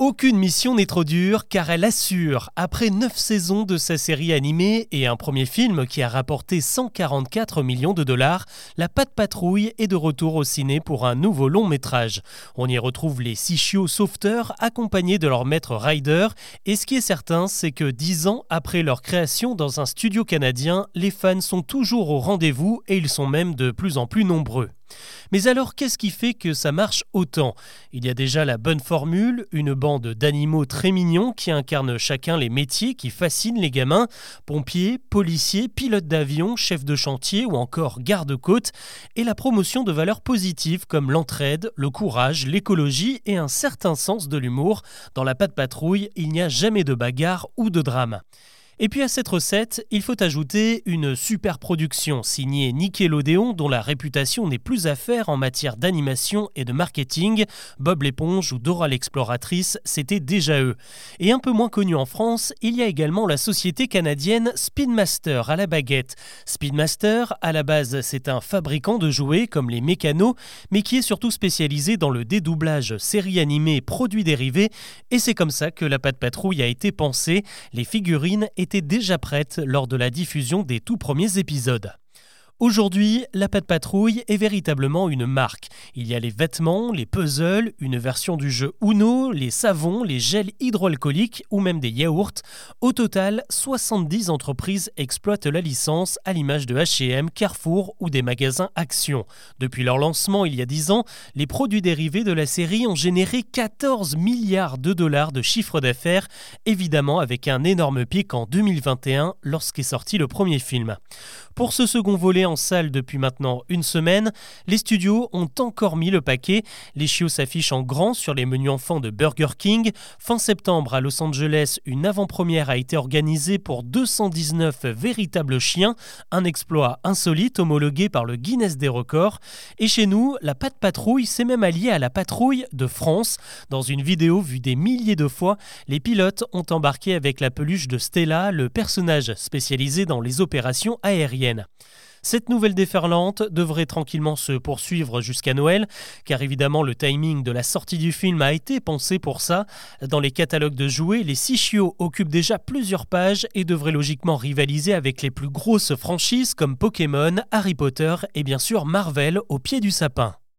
Aucune mission n'est trop dure car elle assure, après 9 saisons de sa série animée et un premier film qui a rapporté 144 millions de dollars, La Patte Patrouille est de retour au ciné pour un nouveau long métrage. On y retrouve les six chiots sauveteurs accompagnés de leur maître Ryder et ce qui est certain c'est que 10 ans après leur création dans un studio canadien, les fans sont toujours au rendez-vous et ils sont même de plus en plus nombreux. Mais alors, qu'est-ce qui fait que ça marche autant? Il y a déjà la bonne formule, une bande d'animaux très mignons qui incarnent chacun les métiers qui fascinent les gamins pompiers, policiers, pilotes d'avion, chefs de chantier ou encore garde-côte, et la promotion de valeurs positives comme l'entraide, le courage, l'écologie et un certain sens de l'humour. Dans la patte patrouille, il n'y a jamais de bagarre ou de drame. Et puis à cette recette, il faut ajouter une super production signée Nickelodeon dont la réputation n'est plus à faire en matière d'animation et de marketing. Bob l'éponge ou Dora l'exploratrice, c'était déjà eux. Et un peu moins connu en France, il y a également la société canadienne Speedmaster à la baguette. Speedmaster, à la base, c'est un fabricant de jouets comme les mécanos, mais qui est surtout spécialisé dans le dédoublage série animée produits dérivés. Et c'est comme ça que la patte patrouille a été pensée. Les figurines et était déjà prête lors de la diffusion des tout premiers épisodes. Aujourd'hui, la Patte Patrouille est véritablement une marque. Il y a les vêtements, les puzzles, une version du jeu Uno, les savons, les gels hydroalcooliques ou même des yaourts. Au total, 70 entreprises exploitent la licence à l'image de H&M, Carrefour ou des magasins Action. Depuis leur lancement il y a 10 ans, les produits dérivés de la série ont généré 14 milliards de dollars de chiffre d'affaires, évidemment avec un énorme pic en 2021 lorsqu'est sorti le premier film. Pour ce second volet en salle depuis maintenant une semaine, les studios ont encore mis le paquet. Les chiots s'affichent en grand sur les menus enfants de Burger King. Fin septembre à Los Angeles, une avant-première a été organisée pour 219 véritables chiens, un exploit insolite homologué par le Guinness des records. Et chez nous, la patte patrouille s'est même alliée à la patrouille de France. Dans une vidéo vue des milliers de fois, les pilotes ont embarqué avec la peluche de Stella, le personnage spécialisé dans les opérations aériennes. Cette nouvelle déferlante devrait tranquillement se poursuivre jusqu'à Noël, car évidemment le timing de la sortie du film a été pensé pour ça. Dans les catalogues de jouets, les six chiots occupent déjà plusieurs pages et devraient logiquement rivaliser avec les plus grosses franchises comme Pokémon, Harry Potter et bien sûr Marvel au pied du sapin.